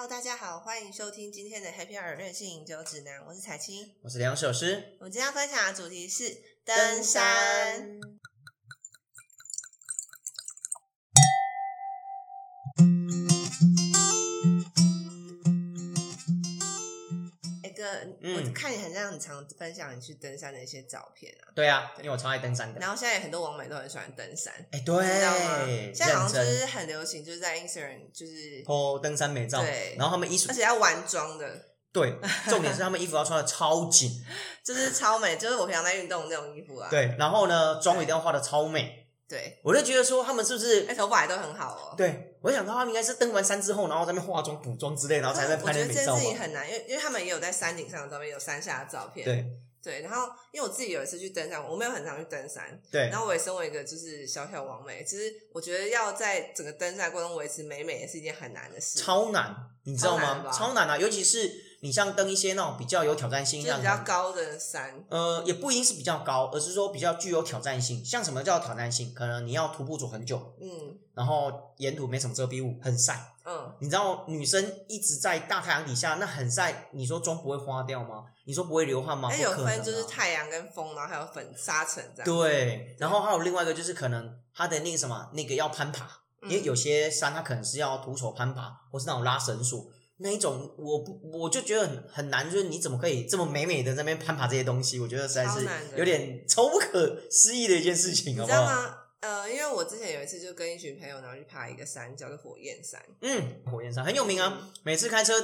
Hello，大家好，欢迎收听今天的 Happy Hour 任性饮酒指南，我是彩青。我是梁首诗，我们今天要分享的主题是登山。。很常分享你去登山的一些照片啊，对啊，因为我超爱登山的。然后现在有很多网美都很喜欢登山，哎，对知道现在好像就是很流行，就是在 Instagram 就是，拍登山美照对，然后他们衣服而且要玩妆的，对，重点是他们衣服要穿的超紧，就是超美，就是我平常在运动的那种衣服啊。对，然后呢，妆一定要化的超美，对，我就觉得说他们是不是哎，头发也都很好哦。对，我想到他们应该是登完山之后，然后在那边化妆、补妆之类，然后才在 我觉得这件事情。很难，因为因为他们也有在山顶上的照片，有山下的照片。对对，然后因为我自己有一次去登山，我没有很常去登山，对然后我也身为一个就是小小王美，其实我觉得要在整个登山过程中维持美美也是一件很难的事，超难，你知道吗？超难啊！尤其是你像登一些那种比较有挑战性，比较高的山。呃，也不一定是比较高，而是说比较具有挑战性。像什么叫挑战性？可能你要徒步走很久，嗯然后沿途没什么遮蔽物，很晒。嗯，你知道女生一直在大太阳底下，那很晒，你说妆不会花掉吗？你说不会流汗吗？哎，不可能有分就是啊太阳跟风，然后还有粉沙尘这样。对，然后还有另外一个就是可能它的那个什么那个要攀爬，嗯，因为有些山它可能是要徒手攀爬，或是那种拉绳索。那一种我不我就觉得很很难，就是你怎么可以这么美美的在那边攀爬这些东西？我觉得实在是有点超不可思议的一件事情，你好不好？知道吗？呃，因为我之前有一次就跟一群朋友，然后去爬一个山，叫做火焰山。嗯，火焰山很有名啊，每次开车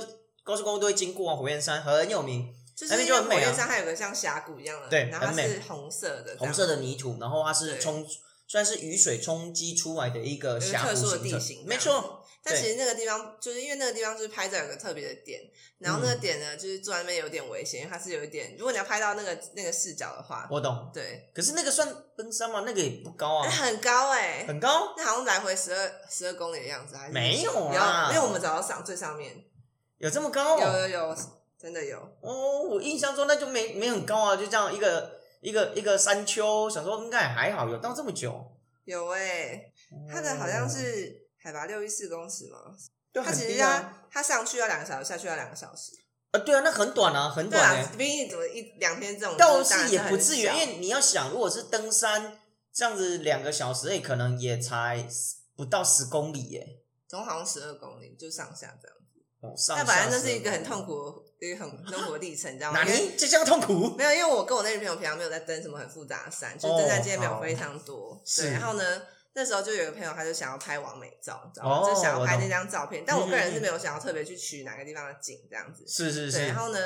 高速公路都会经过啊，火焰山很有名，就是就很美啊焰山还有个像峡谷一样的，对然后它很美是红色的，红色的泥土，然后它是对冲，算是雨水冲击出来的一个有一个峡谷特殊的地形，没错。。但其实那个地方，就是因为那个地方就是拍照有个特别的点，然后那个点呢，就是坐在那边有点危险，因为它是有一点，如果你要拍到那个那个视角的话，我懂，对，可是那个算登山吗？那个也不高啊，很高哎、很高。那好像来回十二十二公里的样子，还是没有啊因为我们找到上最上面，有这么高、有哦？有有，真的有。哦，我印象中那就没没很高啊，就这样一个一个一个山丘，想说应该还好，有到这么久。有哎、它的好像是海拔六一四公尺嘛，对，它很其实它上去要两个小时，下去要两个小时。啊，对啊，那很短啊，很对短诶、啊，比你怎么一两天这种，倒就是也不至于，因为你要想，如果是登山这样子两个小时，诶，可能也才不到十公里耶。总共好像十二公里，就上下这样。哦，上但反正下那是一个很痛苦的、一个很痛苦的历程，你知道吗？哪因为里这叫痛苦？没有，因为我跟我那女朋友平常没有在登什么很复杂的山，就是登山经验没有非常多。是对，然后呢，那时候就有一个朋友，他就想要拍完美照，你知道吗？哦就想要拍那张照片，但我个人是没有想要特别去取哪个地方的景这样子。是是是然，后呢，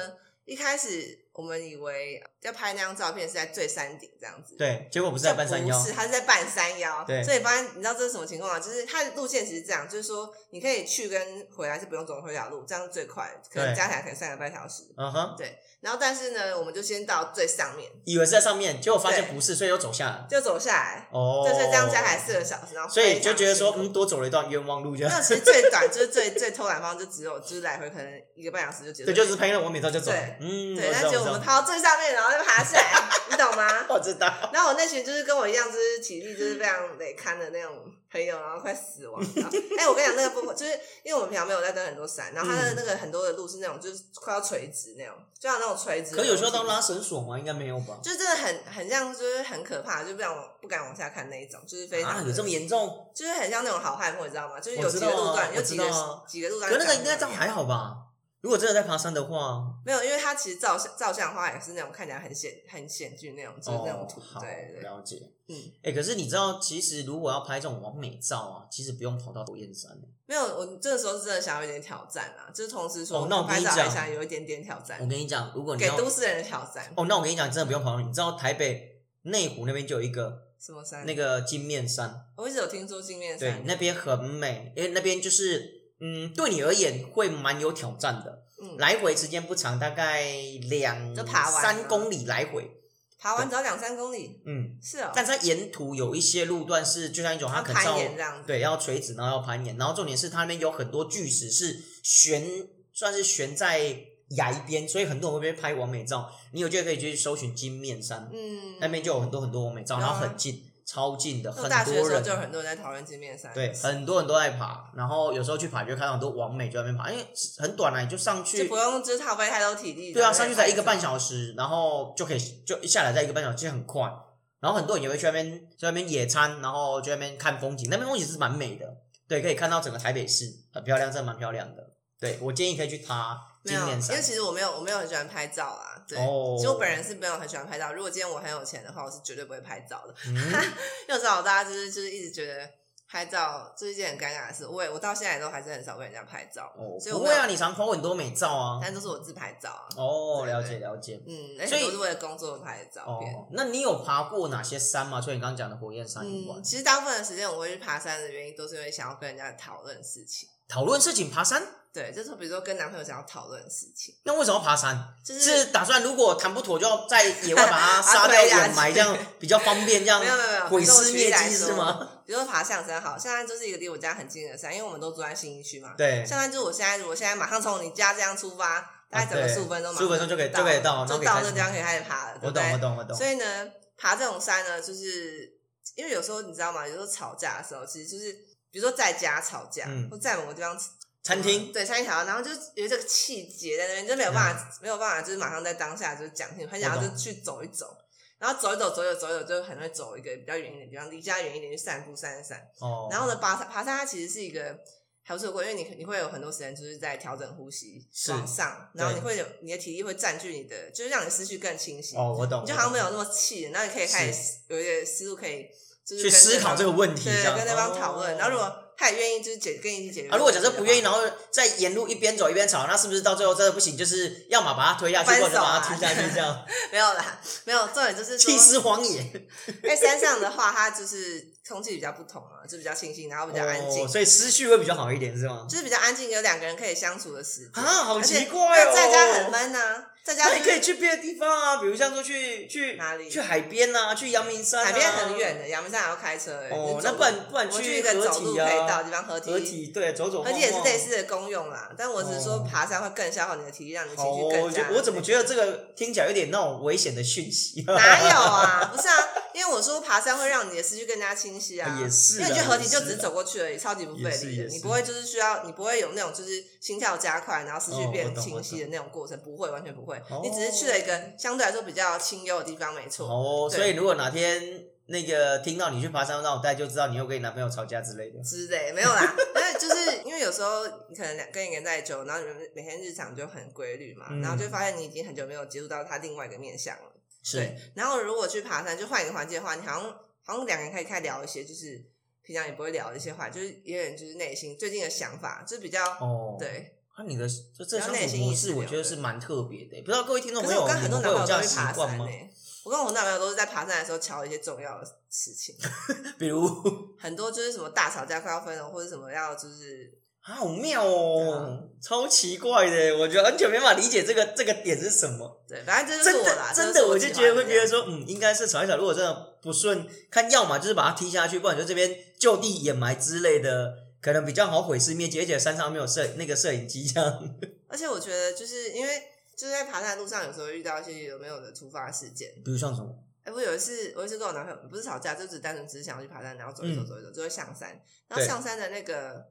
一开始我们以为要拍那张照片是在最山顶这样子，对，结果不是在半山腰不，是，他是在半山腰。对所以发现你知道这是什么情况吗？就是它的路线其实这样，就是说你可以去跟回来是不用走回条路，这样是最快，可能加起来可能三个半小时。嗯哼，对然后但是呢，我们就先到最上面，以为是在上面，结果发现不是，所以又走下来。就走下来，哦，就是这样加起来四个小时，然后所以就觉得说，嗯，多走了一段冤枉路，这样。那其实最短就是最最偷懒方就只有就是来回可能一个半小时就结束，对，就是拍了完美照就走。对嗯，对，但果我们爬到最上面，然后就爬起来，你懂吗？我知道。然后我那群就是跟我一样，就是体力就是非常累堪的那种朋友，然后快死亡。然 后哎、我跟你讲，那个部分就是因为我们平常没有在登很多山，然后它的那个很多的路是那种就是快要垂直那种，就像那种垂直。可有需要到拉绳索吗？应该没有吧？就真的很很像，就是很可怕，就不想往不敢往下看那一种，就是非常、啊，有这么严重？就是很像那种好汉坡，你知道吗？就是有几个路段，有我几个几个路段。可那个应该这样还好吧？如果真的在爬山的话，没有，因为它其实照相照相的话也是那种看起来很险很险峻那种，就是那种图，对对对，了解。嗯，哎、可是你知道，其实如果要拍这种完美照啊，其实不用跑到火焰山、欸。没有，我这个时候是真的想要一点挑战啊，就是同时说哦那我跟你讲想有一点点挑战我，跟你讲，如果你给都市人的挑战。哦，那我跟你讲，真的不用跑到，你知道台北内湖那边就有一个什么山？那个金面山，我一直有听说金面山对山，，那边很美，因为那边就是嗯，对你而言会蛮有挑战的。嗯，来回时间不长，大概两就爬完三公里来回。爬完只要两三公里，嗯，是哦，但在沿途有一些路段是就像一种它可能对要垂直，然后要攀岩，然后重点是它那边有很多巨石是悬，算是悬在崖边，所以很多人会被拍完美照。你有机会可以去搜寻金面山，嗯，那边就有很多很多完美照，然后很近，超近的，我很大学的时候多人就有很多人在讨论金面山，对，很多人都在爬，然后有时候去爬就看到很多网美就在那边爬，因为很短啊，你就上去就不，用就是耗费太多体力。对啊，上去才一个半。小时，然后就可以就一下来在一个半小时，其实很快。然后很多人也会去那边去那边野餐，然后去那边看风景，那边风景是蛮美的，对，可以看到整个台北市，很漂亮，真的蛮漂亮的。对我建议可以去爬没有，因为。其实我没有，我没有很喜欢拍照啊。对，哦其实我本人是没有很喜欢拍照。如果今天我很有钱的话，我是绝对不会拍照的。嗯，因为我知道大家就是就是一直觉得拍照就是一件很尴尬的事。我也我到现在都还是很少跟人家拍照，哦，所以我会啊，你常 po 很多美照啊。但都是我自拍照啊。哦，对了解了解。嗯，而所以且都是为了工作拍的照片。哦，那你有爬过哪些山吗？除了你刚刚讲的火焰山以外嗯，，其实大部分的时间我会去爬山的原因，都是因为想要跟人家讨论事情。讨论事情爬山，对，就是比如说跟男朋友想要讨论事情，那为什么要爬山？就是是打算如果谈不妥，就要在野外把它 杀掉掩埋，这样比较方便，这样没有没有没有，毁尸灭迹是说吗？？比如说爬象山好，象山就是一个离我家很近的山，因为我们都住在新义区嘛。对，象山就是我现在，我现在马上从你家这样出发，大概走个十五分钟，十五分钟就可以到就可以到就到可以开始那地方可以开始爬了，我懂我对？懂我懂所。以呢，爬这种山呢，就是因为有时候你知道吗？有时候吵架的时候，其实就是比如说在家吵架，嗯或在某个地方餐厅对餐厅吵架，然后就有这个气节在那边，就没有办法、没有办法，就是马上在当下就是讲清楚，很想要我懂就去走一走。然后走一走，走一走，走一走，就很会走一个比较远一点的地方，离家远一点去散步、散一散。哦，然后呢，爬山爬山它其实是一个还不错的过程，因为你你会有很多时间就是在调整呼吸是往上，然后对你会有你的体力会占据你的，就是让你思绪更清晰。哦，我懂，你就好像没有那么气，然后你可以开始有一个思路可以就是去思考这个问题，对这样跟对方讨论。哦然后如果他也愿意就是解跟你一起解决啊，如果假设不愿意，然然后在沿路一边走一边吵，那是不是到最后真的不行？就是要么把他推下去，或者把他推下去，这样 没有啦，没有重点就是说弃尸荒野，在山上的话，它就是空气比较不同嘛，就比较清新，然后比较安静哦，，所以思绪会比较好一点，是吗？就是比较安静，有两个人可以相处的时间啊好奇怪哦在家很闷呐，在家那你可以去别的地方啊，比如像说去去哪里去海边啊，去阳明山、啊，海边很远的，阳明山还要开车哎。哦那不然不然去一个合走路可以到的地方合体，合体对，走走合体也是类似的功用啦。但我只是说哦爬山会更消耗你的体力，让你情好哦，绪更加。我我怎么觉得这个听起来有点那种危险的讯息？哪有啊？不是啊，因为我说爬山会让你的思绪更加清晰啊。也是因为你去合体就只是走过去而已，超级不费力的。你不会就是需要，你不会有那种就是心跳加快，然后思绪变清晰的那种过程，不会，完全不会哦。你只是去了一个相对来说比较清幽的地方，没错。哦，所以如果哪天那个听到你去爬山，让我大概就知道你又跟你男朋友吵架之类的。之类没有啦，因为就是因为有时候你可能两跟一个人在一起久，然后你们每天日常就很规律嘛，嗯然后就发现你已经很久没有接触到他另外一个面相了。是对，然后如果去爬山，就换一个环境的话，你好像好像两个人可以开始聊一些，就是平常也不会聊的一些话，就是也有人就是内心最近的想法，就是比较、哦，。对。那、你的就这比较相处内心意识模式，我觉得是蛮特别的。不知道各位听众朋友，你跟很多男朋友都去爬习惯吗？山呢、我跟我男朋友都是在爬山的时候瞧一些重要的事情，比如 很多就是什么大吵架快要分了，或者什么要就是啊，好妙哦，超奇怪的，我觉得完全没办法理解这个这个点是什么。对，反正这就是真的，真的，我我就觉得会觉得说，嗯，应该是吵一吵。如果真的不顺，看要么就是把它踢下去，不然就这边就地掩埋之类的，可能比较好毁尸灭迹。而且山上没有摄那个摄影机，这样。而且我觉得就是因为就是在爬山的路上，有时候遇到一些有没有的突发事件。比如像什么？哎，我有一次，我有一次跟我男朋友不是吵架，就只单纯只是想要去爬山，然后走一走，嗯走一走，就会上山。然后上山的那个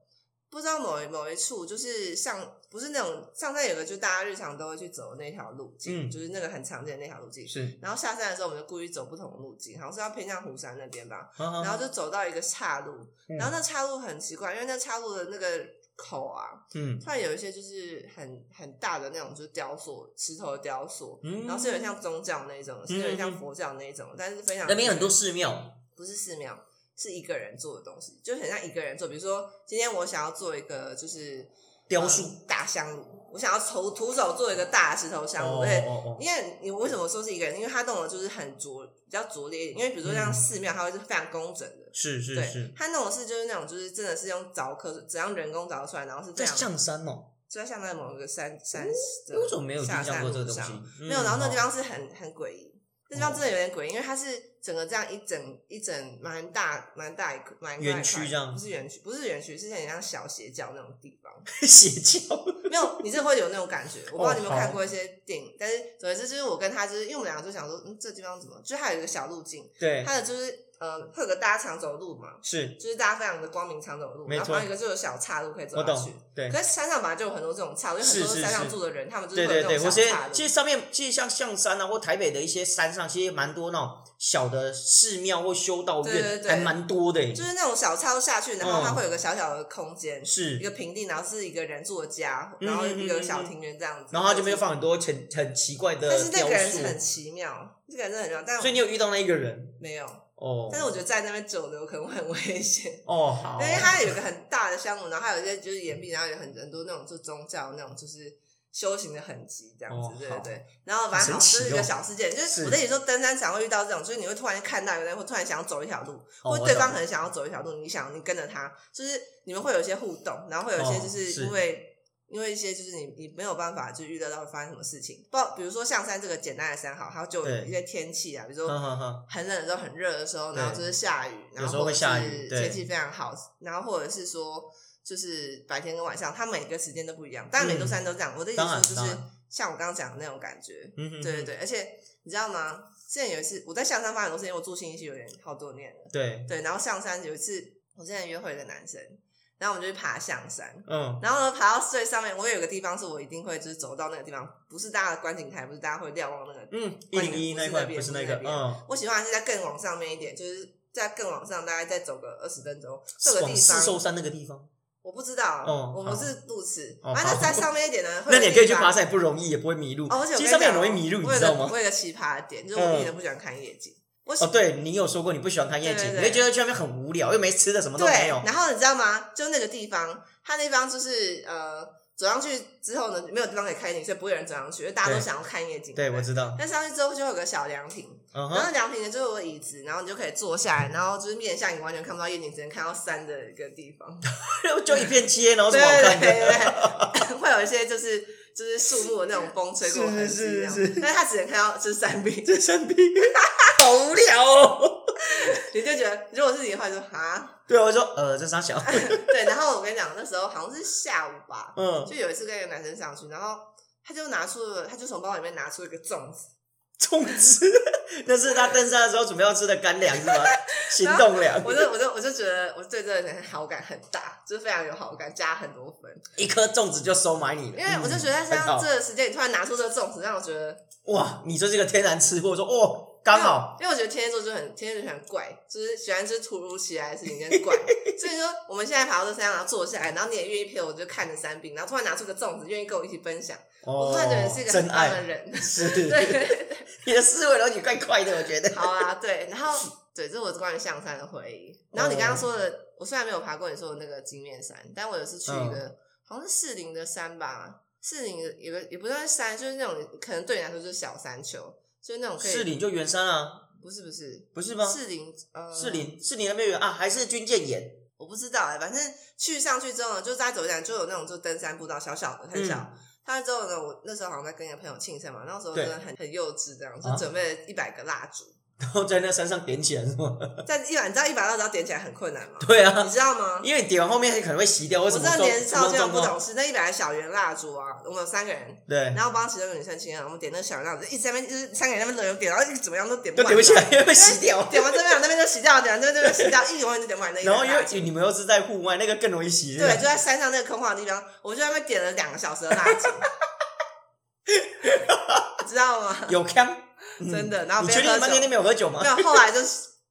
不知道某一某一处，就是上不是那种上山有个就大家日常都会去走的那条路径，嗯就是那个很常见的那条路径。是，然后下山的时候，我们就故意走不同的路径，好像是要偏向湖山那边吧。然然后就走到一个岔路，嗯然后那岔路很奇怪，因为那岔路的那个口啊，嗯突然有一些就是很很大的那种，就是雕塑，石头的雕塑，嗯，然后是有点像宗教那一种，是有点像佛教那一种，但是非常那边有很多寺庙，不是寺庙，是一个人做的东西，就很像一个人做。比如说，今天我想要做一个就是雕塑呃大香炉，我想要徒徒手做一个大石头香炉，哦而且哦哦，因为你为什么说是一个人？因为他弄的就是很拙，比较拙劣一点。因为比如说像嗯寺庙，它会是非常工整的。是是是，，他弄的是就是那种，就是真的是用凿刻，怎样人工凿出来，然后是这样，在象山哦，就在像在某一个山山的我怎么没有印下象山路上过这个东西？嗯没有，然后那地方是很很诡异，那地方真的有点诡异，因为它是整个这样一整一整蛮大蛮大一块蛮园区这样不是园区，不是园区，是很像小邪教那种地方。邪教，没有，你是会有那种感觉。我不知道你有没有看过一些电影，但是总之就是我跟他就是，因为我们两个就想说，嗯，这地方怎么？就是它有一个小路径，对，它的就是呃，会有个大家常走的路嘛，是就是大家非常的光明常走的路，然后旁边有一个就有小岔路可以走我下去懂。，对可。是山上本来就有很多这种岔路，因为很多是是山上住的人，他们就是对对对，会有那我现在种小岔路。其实上面其实像象山啊，或台北的一些山上，其实蛮多那种小的寺庙或修道院，对对对还蛮多的。就是那种小岔路下去，然后它嗯会有个小小的空间，是一，个平地，然后是一个人住的家，嗯然后嗯嗯嗯一个小庭院这样子。然后它这边又放很多很很奇怪的但是那个人是，很奇妙，这个人真的很奇妙，但所以你有遇到那一个人没有。哦？但是我觉得在那边久留可能会很危险，哦好，因为它有一个很大的香炉，然后还有一些就是岩壁，然后有很很多那种就宗教那种就是修行的痕迹这样子，哦对对对。然后反正好，这是一个哦小事件，就是是我跟你说，登山常会遇到这种，就是你会突然看到有人会突然想要走一条路，哦或对方懂可能想要走一条路，你想你跟着他，就是你们会有一些互动，然后会有一些哦就是是因为。因为一些就是你你没有办法就预料到会发生什么事情，不，比如说象山这个简单的山好，它就有对一些天气啊，比如说很冷的时候、很热的时候，然后就是下雨，然有时候会后或者下雨天气非常好，然后或者是说就是白天跟晚上，它每个时间都不一样。但每座山都这样，我的意思就是像我刚刚讲的那种感觉，嗯哼，对对对。而且你知道吗？之前有一次我在象山发生很多事情，我住新一区有点好多年了，对，对。然后象山有一次我之前约会一个男生，然后我们就去爬象山，嗯，然后呢，爬到最上面，我有个地方是我一定会就是走到那个地方，不是大家的观景台，不是大家会瞭望那个嗯，一零一那一块不是那边不是那个，嗯，我喜欢的是在更往上面一点，就是在更往上，大概再走个二十分钟，这个地方四寿山那个地方，我不知道，哦我们是路痴，哦反正好在上面一点呢，那你也可以去爬。山，也不容易，也不会迷路。哦，而且其实上面很讲容易迷路，我有个你知道吗我？有一个奇葩的点，就是我一点都不喜欢看夜景。我哦，对你有说过你不喜欢看夜景，对对对你会觉得去那边很无聊，又没吃的，什么都没有，。然后你知道吗？就那个地方，它那地方就是呃，走上去之后呢，没有地方可以看夜景，所以不会有人走上去，因为大家都想要看夜景。对，不我知道。但上去之后就有个小凉亭，嗯然后哼，凉亭呢就有个椅子，然后你就可以坐下来，然后就是面向你完全看不到夜景，只能看到山的一个地方。就一片街，然后对什么好看 对对的？对，会有一些就是就是树木的那种风吹过的痕迹是那种，是是但是它只能看到就是山壁，这山壁好无聊哦。你就觉得如果是你的话就啊，对，我就说呃，这三小，对。然后我跟你讲，那时候好像是下午吧，嗯，就有一次跟一个男生上去，然后他就拿出了，他就从包里面拿出一个粽子，粽子，那是他登山的时候准备要吃的干粮是吗？行动粮，我就我就我就觉得我对这个人好感很大，就是非常有好感，加很多分。一颗粽子就收买你了。因为我就觉得像这个时间，你突然拿出这个粽子，让我觉得哇，你就是个天然吃货，说哦，刚好，因为我觉得天蝎座就很天蝎座就很怪，就是喜欢就是突如其来的事情跟怪，所以说我们现在爬到这山上，然后坐下来，然后你也愿意陪我，就看着山壁，然后突然拿出个粽子，愿意跟我一起分享，哦我突然觉得是一个很真棒的，人。是，对。你的思维逻辑怪怪的，我觉得。好啊，对，然后对，这是我关于象山的回忆。然后你刚刚说的，我虽然没有爬过你说的那个金面山，但我有次去一个、好像是士林的山吧，士林的有个也不算是山，就是那种可能对你来说就是小山丘，就是那种可以士林就圆山啊，不是不是不是吗？士林呃士林，士林那边有啊，还是军舰岩？我不知道哎、反正去上去之后呢，就再走一点就有那种就登山步道，小小的很小。嗯他之后呢，我那时候好像在跟一个朋友庆生嘛，那时候真的很很幼稚，这样就啊准备了一百个蜡烛，然后在那山上点起来是吗？在一百你知道一百蜡烛要点起来很困难吗？对啊你，知道吗？因为点完后面可能会熄掉，或我知道年少就？不懂事，那一百个小圆蜡烛啊，我们有三个人，对，然后帮其中一个女生亲啊，我们点那个小圆蜡烛，一直在那边就是三个人在那边轮流点，然后一直怎么样都点不完，都点不起来，因为会熄掉。点完这边那边就熄掉，点完这边这边洗掉，一永远就点不完那一然后因为你们又是在户外，那个更容易熄。对，就在山上那个空旷的地方，我就在那边点了两个小时的蜡烛，知道吗？有枪，嗯真的然后你确定边喝酒你们那天没有喝酒吗没？有，后来就是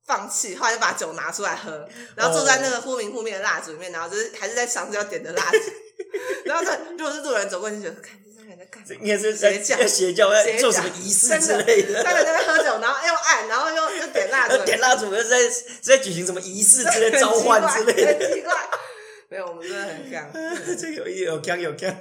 放弃，后来就把酒拿出来喝，然后坐在那个忽明忽灭的蜡烛里面，然后就是还是在尝试要点的蜡烛，然后他如果是路人走过去，就看这三个人在干嘛？应该是在邪教在邪教在做什么仪式之类三个人在那边喝酒，然后又按，然后又又点蜡烛要，点蜡烛，又在是在举行什么仪式之类、召唤之类的。很奇怪。没有，我们真的很干。这个有有枪有枪。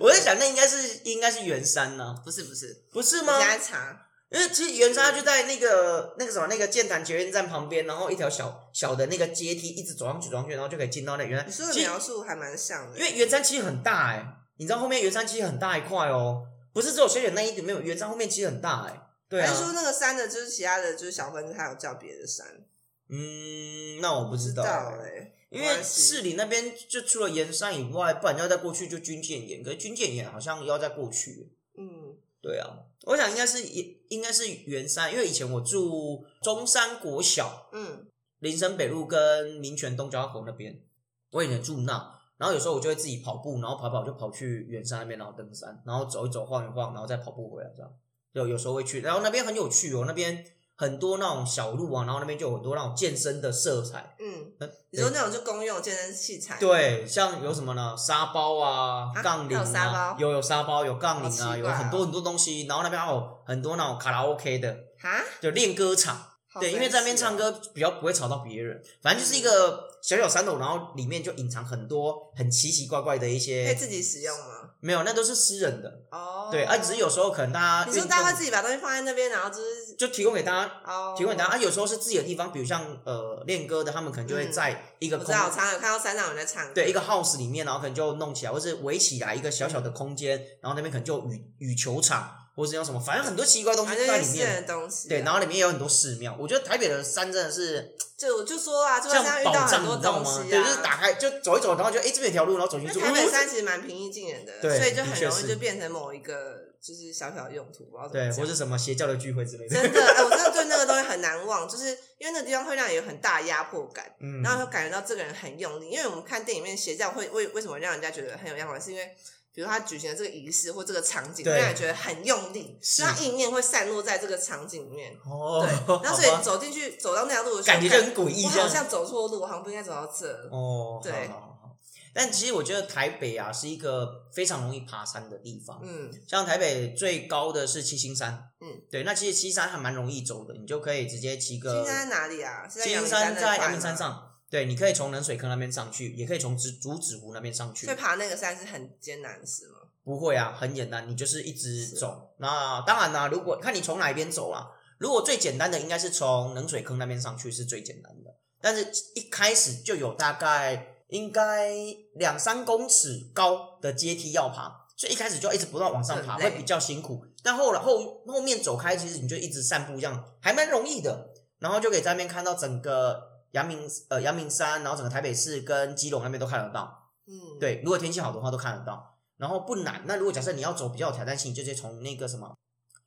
我在想，那应该是应该是圆山呢、不是不是，不是吗查，因为其实圆山它就在那个那个什么那个剑潭捷运站旁边，然后一条小小的那个阶梯，一直走上去走上去，然后就可以进到那原山。你说的描述还蛮像的，因为圆山其实很大哎、你知道后面圆山其实很大一块哦，不是只有小远那一点没有，圆山后面其实很大哎、对还是说啊，那个山的，就是其他的就是小分支，还有叫别的山？嗯，那我不知道、哎，因为市里那边就除了盐山以外，不然要再过去就军舰岩，可是军舰岩好像要再过去。嗯，对啊，我想应该是也应该是圆山，因为以前我住中山国小，嗯，林森北路跟民权东交口那边，我以前住那，然后有时候我就会自己跑步，然后跑跑就跑去圆山那边，然后登山，然后走一走晃一晃，然后再跑步回来，这样。就有时候会去，然后那边很有趣哦，那边很多那种小路啊，然后那边就有很多那种健身的色彩。嗯，呃你说那种就公用健身器材，对，像有什么呢？沙包啊，啊杠铃还有沙啊，包有有沙包，有杠铃啊，有很多很多东西。然后那边还有很多那种卡拉 OK 的，哈，就练歌场。对，因为在那边唱歌比较不会吵到别人，反正就是一个小小山头，然后里面就隐藏很多很奇奇怪怪的一些可以，自己使用吗？没有，那都是私人的。哦，对，啊，只是有时候可能大家运你说大家会自己把东西放在那边，然后就是就提供给大家，哦，提供给大家。啊，有时候是自己的地方，比如像呃练歌的，他们可能就会嗯在一个空我知道，我常常有看到山上有人在唱歌，对一个 house 里面，然后可能就弄起来，或是围起来一个小小的空间，然后那边可能就有羽羽球场，或是用什么，反正很多奇怪东西在里面。的东西啊。对，然后里面也有很多寺庙。我觉得台北的山真的是 就我就说啊，就在像遇，到很多？东西对，就是啊。打开就走一走，然后就哎这边有条路，然后走进去。台北山其实蛮平易近人的，对所以就很容易就变成某一个就是小小的用途，不知道怎么对，或是什么邪教的聚会之类的。真的，哎，我真的对那个东西很难忘，就是因为那个地方会让你有很大压迫感，嗯，然后会感觉到这个人很用力。因为我们看电影里面邪教会为为什么让人家觉得很有压迫感，是因为比如他举行的这个仪式或这个场景，会让你觉得很用力，是就他意念会散落在这个场景里面。哦，对，然后所以走进去走到那条路的时候，感觉就很诡异。我好像走错路，好像不应该走到这。哦，对好好好好。但其实我觉得台北啊是一个非常容易爬山的地方。嗯，像台北最高的是七星山，嗯，对，那其实七星山还蛮容易走的，你就可以直接骑个七星山在哪里啊？七星阳山在阳明山上，对，你可以从冷水坑那边上去，也可以从竹竹子湖那边上去所以，爬那个山是很艰难，是吗？不会啊，很简单，你就是一直是走。那当然啦，如果看你从哪一边走啊，如果最简单的应该是从冷水坑那边上去是最简单的，但是一开始就有大概应该两三公尺高的阶梯要爬，所以一开始就一直不断往上爬，很累会比较辛苦。但后来后后面走开，其实你就一直散步，这样还蛮容易的。然后就可以在那边看到整个阳明呃阳明山，然后整个台北市跟基隆那边都看得到。嗯，，对，如果天气好的话都看得到，然后不难。那如果假设你要走比较有挑战性，就直接从那个什么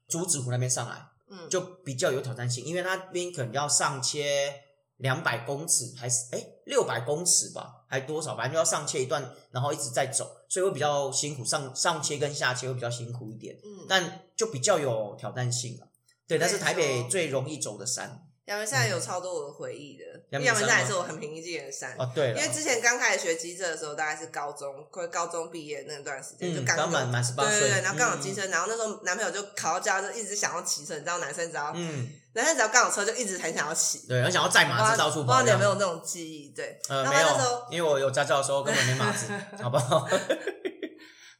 竹子湖那边上来，嗯，就比较有挑战性，因为那边可能要上切两百公尺，还是哎六百公尺吧，还多少，反正就要上切一段，然后一直在走，所以会比较辛苦，上上切跟下切会比较辛苦一点，嗯，但就比较有挑战性了。对，但是台北最容易走的山阳明山有超多我的回忆的，阳明阳明山也是我很平易近人的山。哦，对，因为之前刚开始学机车的时候，大概是高中快高中毕业那段时间，嗯就刚刚满满十八岁对对对，然后刚有嗯机车，然后那时候男朋友就考到驾照，就一直想要骑车，你知道男生只要、嗯，男生只要刚好车，就一直很想要骑。对，很想要载马子到处不知道。你有没有那种记忆？对，呃，然没有后那时候，因为我有驾照的时候根本没马子，好不好？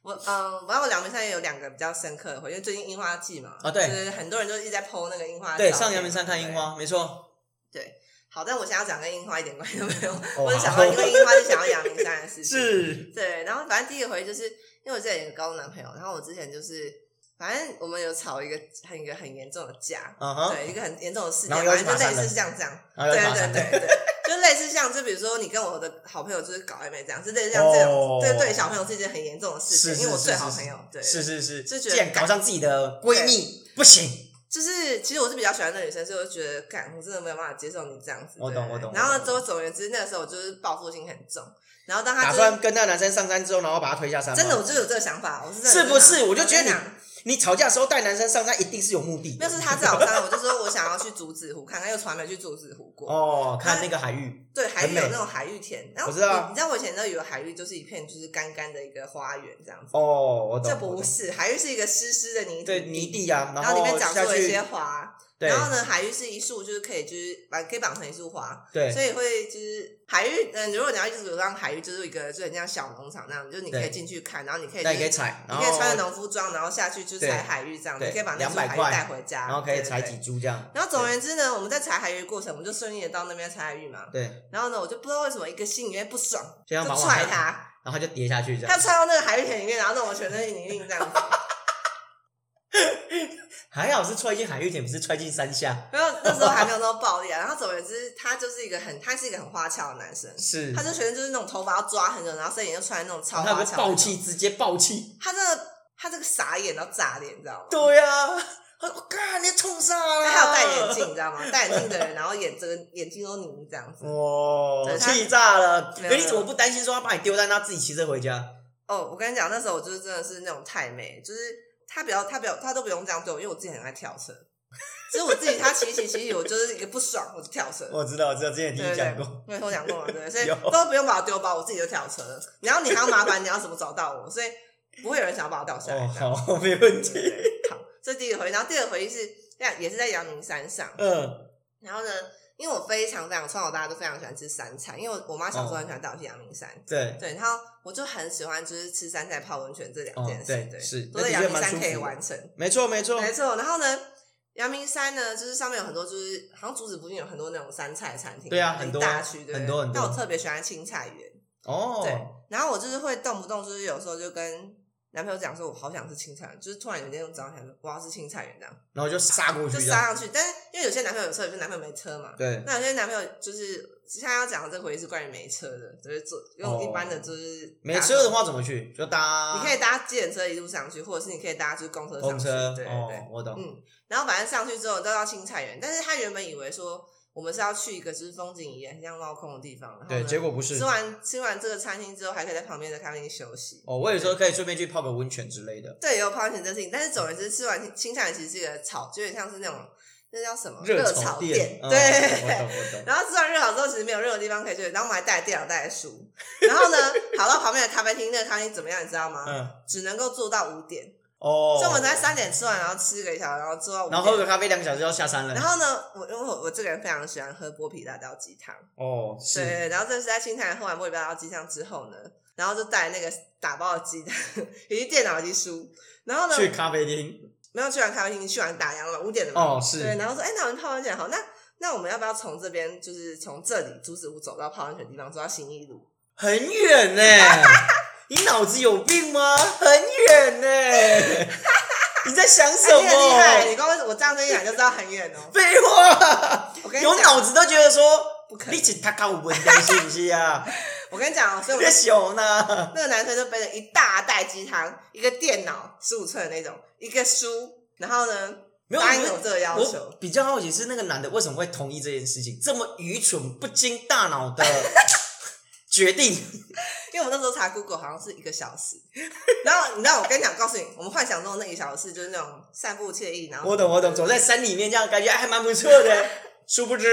我嗯，然后我阳明山也有两个比较深刻的回忆，因为最近樱花季嘛，啊对。就是很多人都一直在 PO 那个樱花，对，上阳明山看樱。花，没错。对，好，但我现在要讲跟樱花一点关系都没有，哦 我是想好。到因为樱花就想要阳明山的事情。是，对，然后反正第一个回忆就是因为我之前有个高中男朋友，然后我之前就是反正我们有吵一个很一个很严重的架，嗯哼，对，一个很严重的事件，然后又反正就类似像这样，然后对对对对，就类似像就比如说你跟我的好朋友就是搞暧昧这样，是类似像这样，哦对对小朋友是一件很严重的事情，是是因为我最好朋友，对，是是是，就觉得搞上自己的闺蜜，不行。就是其实我是比较喜欢那女生，所以我就觉得，干，我真的没有办法接受你这样子。对我懂我懂然后我懂总总而言之，那个时候我就是报复心很重，然后当他打算跟那个男生上山之后，然后把他推下山。真的，我就有这个想法，我是真的是不是？我就觉得你你吵架的时候带男生上山，一定是有目的的。那是他找上，我就说我想要去竹子湖看看，又从来没去竹子湖过。哦，看那个海域，对，海域有那种海域田，然后我知道你你知道我以前都以为海域就是一片就是干干的一个花园这样子，哦，我懂。这不是，海域是一个湿湿的泥土对泥地啊，然后里面长出了一些花，对然后呢，海芋是一束，就是可以就是把可以绑成一束花，对所以会就是海芋，嗯，如果你要去主张海芋，就是一个就很像小农场那样，就是你可以进去看，然后你可以、就是你可以采，你可以穿着农夫装，然后下去就对采海芋这样，对你可以把那束海芋带回家，然后可以采对对对几株这样。然后总而言之呢，我们在采海芋的过程，我们就顺利的到那边采海芋嘛。对，然后呢，我就不知道为什么一个心里面不爽，就踹他，然后他就跌下去这他。踹到那个海芋田里面，然后弄我全身泥泞这样子。还好是踹进海域田，不是踹进山下。然后那时候还没有那么暴力啊。然后总而言之，他就是一个很，他是一个很花俏的男生，是，他就全身就是那种头发要抓很久，然后身体又穿那种超花俏，暴气，直接暴气。他真的他这个傻眼到炸裂，你知道吗？对呀、啊，他说：“干，你冲上了？”他还有戴眼镜，你知道吗？戴眼镜的人，然后眼这个眼睛都凝这样子。哇气炸了！没有哎，你怎么不担心说他把你丢在那，自己骑车回家？哦，我跟你讲，那时候我就是真的是那种太美，就是他不要他不要他都不用这样对我，因为我自己很爱跳车。所以我自己他骑骑骑骑，我就是一个不爽我就跳车。我知道，我知道，之前你讲过。，因为我讲过嘛，对，所以都不用把我丢包，我自己就跳车了。然后你还要麻烦你要怎么找到我，所以不会有人想要把我掉下来。哦，好，没问题。好，这第一个回忆。然后第二个回忆是在也是在阳明山上，嗯，然后呢，因为我非常非常从小大家都非常喜欢吃山菜，因为我我妈小时候很喜欢带我去阳明山。对，对，然后我就很喜欢就是吃山菜、泡温泉这两件事，哦对对，是都在阳明山可以完成。没错，没错。没错，然后呢，阳明山呢，就是上面有很多，就是好像竹子附近有很多那种山菜餐厅，一对啊很多大区，很多很多但我特别喜欢青菜园，哦，对，然后我就是会动不动就是有时候就跟男朋友讲说，我好想吃青菜，就是突然有一天早上想说我要吃青菜园这样，然后就杀过去就，杀上去。但是因为有些男朋友有车，有些男朋友没车嘛，对，那有些男朋友就是现在要讲的这个回忆是关于没车的，就是坐用一般的就是没车的话怎么去？就搭你可以搭计程车一路上去，或者是你可以搭就是公车上去，公车对对我懂。嗯，然后反正上去之后都到青菜园，但是他原本以为说我们是要去一个就是风景也很像猫空的地方，然后对，结果不是吃。完吃完这个餐厅之后，还可以在旁边的咖啡厅休息。哦，我有时候可以顺便去泡个温泉之类的。对，也有泡温泉这事情，但是总而言之，吃完青青菜其实是一个炒，就有点像是那种那叫什么热炒店，嗯 对。我懂，我懂。然后吃完热炒之后，其实没有任何地方可以去，然后我们还带了电脑，带了书，然后呢，跑到旁边的咖啡厅，那个咖啡厅怎么样，你知道吗？嗯，只能够做到五点，哦，所以我们才三点吃完，然后吃个一条，然后做到。然后喝个咖啡，两个小时就要下山了。然后呢，我因为我我这个人非常喜欢喝剥皮辣椒鸡汤，哦，是，对，然后这是在青菜喝完剥皮辣椒鸡汤之后呢，然后就带那个打包的鸡蛋 以及电脑以及书，然后呢，去咖啡厅。没有去完咖啡厅，去完打烊了，五点的嘛，哦，是。对，然后说，哎，那我们泡温泉好，那那我们要不要从这边，就是从这里竹子屋走到泡温泉的地方，走到新一路？很远呢、你脑子有病吗？很远呢、你在想什么你很厉害，么？你光我这样子一讲就知道很远哦。废话，我跟你有脑子都觉得说，不可能，你是他搞问题是不是啊？我跟你讲哦，所以我熊呢。那个男生就背着一大袋鸡汤，一个电脑十五寸的那种，一个书，然后呢没有答应了我这个要求。比较好奇是那个男的为什么会同意这件事情，这么愚蠢不经大脑的决定。因为我那时候查 Google 好像是一个小时，然后你知道我跟你讲，告诉你，我们幻想中的那一个小时就是那种散步惬意，然后我懂，我懂，走在山里面这样感觉还蛮不错的。殊不知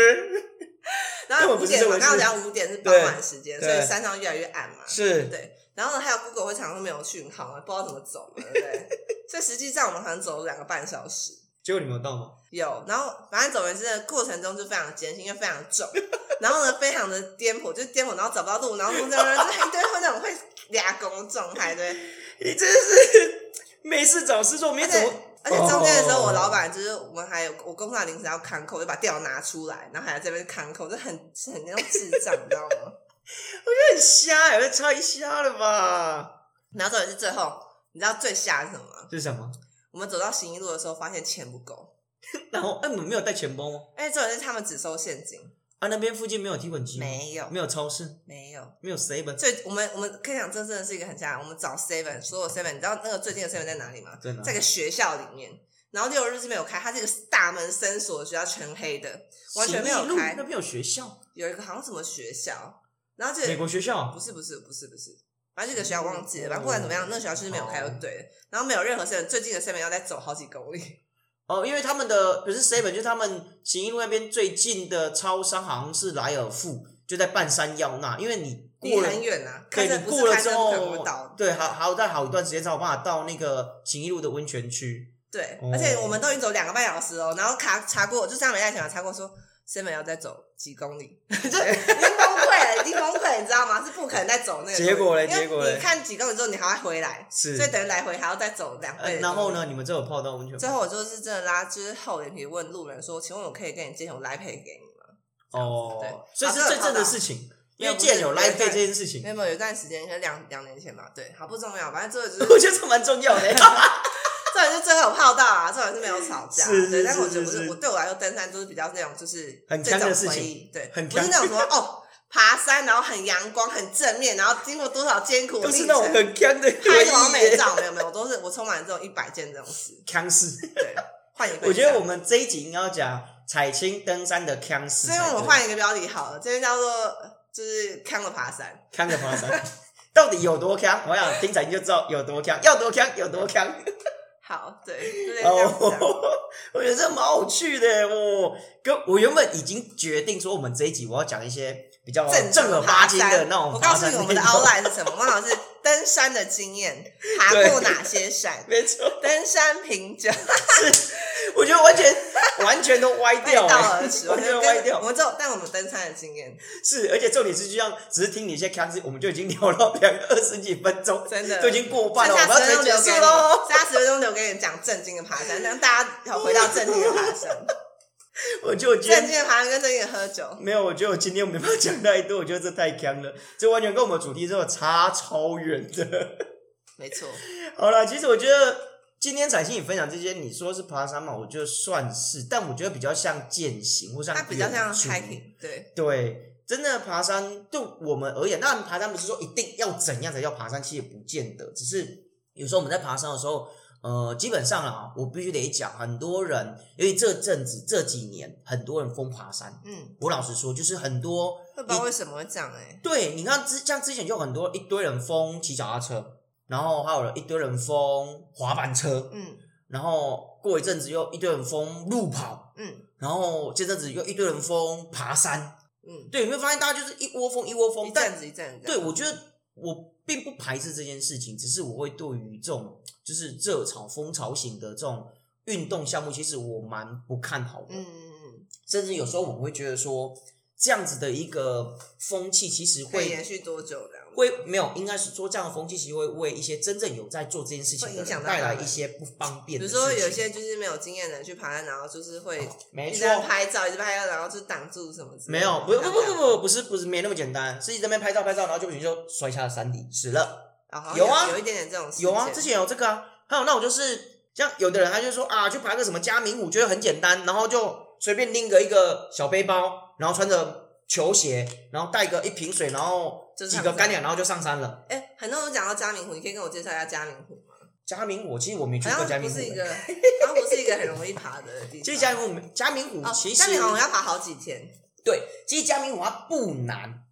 然后五点嘛，不是这回事刚刚讲五点是傍晚时间，所以山上越来越暗嘛。是对，然后呢，还有 Google 会常常都没有讯号嘛，不知道怎么走嘛，对不对？所以实际上我们好像走了两个半小时。结果你们有到吗？有，然后反正总而言之的过程中就非常的艰辛，因为非常重，然后呢非常的颠簸，就是颠簸，然后找不到路，然后路上就是一堆会那种会俩公状态，对，你真是没事找事做，没怎么。而且中间的时候，哦我老板就是我们还有我公司的临时要看扣，就把电脑拿出来，然后还在这边看扣，就很很那种智障，你知道吗？很瞎，有超瞎了吧？然后重点是最后，你知道最瞎是什么吗？这是什么？我们走到行一路的时候，发现钱不够，然后，哎、你们没有带钱包吗？而且重点是他们只收现金，啊，那边附近没有提款机？没有，没有超市，没有。没有 seven，所以我们我们可以讲，这真的是一个很吓人。我们找 seven，所有 seven，你知道那个最近的 seven 在哪里吗？在哪在个学校里面。然后六日是没有开，它这个大门深锁的学校，全黑的，完全没有开那。边有学校，有一个好像什么学校，然后这美国学校不是不是不是不是，反正这个学校忘记了。反正不管怎么哦样，那个学校就是没有开就对了。然后没有任何 seven，最近的 seven 要再走好几公里。哦，因为他们的不是 seven，就是他们行一路那边最近的超商好像是莱尔富，就在半山腰那，因为你过了。很远、啊，对你过了之后对，还还有再好一段时间才有办法到那个行一路的温泉区。对，哦而且我们都已经走两个半小时哦，然后卡查过，就上美代想查过说 seven 要再走几公里，就已经崩溃了，已经崩溃，你知道吗？是不可能再走那个。结果嘞结果嘞你看几公里之后，你还要回来，是所以等于来回还要再走两呃倍。然后呢，？你们最后泡到温泉？最后我就是真的拉，就是厚脸皮问路人说：“请问我可以跟你借我来赔给你吗哦对，所以是最正的事情，因为借有 live 这件事？”情没，有没有，有一段时间，可能两两年前吧，对，好不重要，反正这个就我是觉得这蛮重要的。这也是最后有泡到啊，这也是没有吵架，是是对。但是我觉得不是，我对我来说登山就是比较那种就是很这种强的事情回忆，对，不是那种什么哦爬山，然后很阳光、很正面，然后经过多少艰苦的历都是那种程，很强的拍完美照，没有没有，我都是我充满这种一百件这种事。强势。对，换一个。我觉得我，们这一集应该要讲彩青登山的强势。所以我们换一个标题好了，这边叫做就是康的爬山。强的爬山，到底有多强？我想听彩青就知道有多强，要多强有多强。好，对，哦，我觉得这蛮有趣的哦。跟我原本已经决定说，我们这一集我要讲一些比较正正儿八经的那种我告诉你，我们的 outline 是什么？汪老师登山的经验，爬对过哪些山？没错，登山评价，我觉得完全 完全都歪背掉了，道而驰，完全跟歪掉我。们只有，但我们登山的经验，是，而且重点是，就像只是听你一些腔事，我们就已经聊了两个二十几分钟，真的都已经过半了，剩我们要下十分钟才结束喽。剩下十分钟留给你讲正经的爬山，让大家要回到正经的爬山。我觉得我今天正经的爬山跟正经的喝酒，没有，我觉得我今天没办法讲太多，我觉得这太强了，这完全跟我们主题真的差超远的。没错，好了，其实我觉得今天彩信你分享这些，你说是爬山嘛，我觉得算是，但我觉得比较像践行，或像它比较像 hiking，对，对，真的爬山对我们而言，那爬山不是说一定要怎样才叫爬山，其实也不见得，只是有时候我们在爬山的时候，呃，基本上啊，我必须得讲，很多人，因为这阵子这几年，很多人疯爬山。嗯，我老实说，就是很多，不知道为什么会这样哎、对，你看之像之前就很多一堆人疯骑脚踏车，然后还有一堆人疯滑板车，嗯然后过一阵子又一堆人疯路跑，嗯然后这阵子又一堆人疯爬山。嗯，对，你会发现大家就是一窝蜂一窝蜂，一但阵子一阵子，对，我觉得我并不排斥这件事情，只是我会对于这种就是热潮、风潮型的这种运动项目，其实我蛮不看好的。嗯嗯嗯，甚至有时候我们会觉得说，这样子的一个风气，其实会会延续多久这样？会没有，应该是说这样的风气其实会为一些真正有在做这件事情的带来一些不方便比如。说有些就是没有经验的人去爬山，然后就是会一直在拍照，一直拍照，然后就挡住什么之类的。没有，不不不不不，不，不是不是没那么简单，是一直在那边拍照拍照，然后就不小心就摔下了山底，死了。有啊有一点点这种事有啊，之前有这个啊，还有那我就是像有的人他就说啊，去爬个什么嘉明湖，觉得很简单，然后就随便拎个一个小背包，然后穿着球鞋，然后带个一瓶水，然后几个干粮，然后就上山了。哎，很多人都讲到嘉明湖，你可以跟我介绍一下嘉明湖吗？嘉明湖，其实我没去好过嘉明湖像不是。一个，好像不是一个很容易爬的地方。其实嘉明湖，嘉明湖哦其实嘉明湖要爬好几天，对，其实嘉明湖它不难，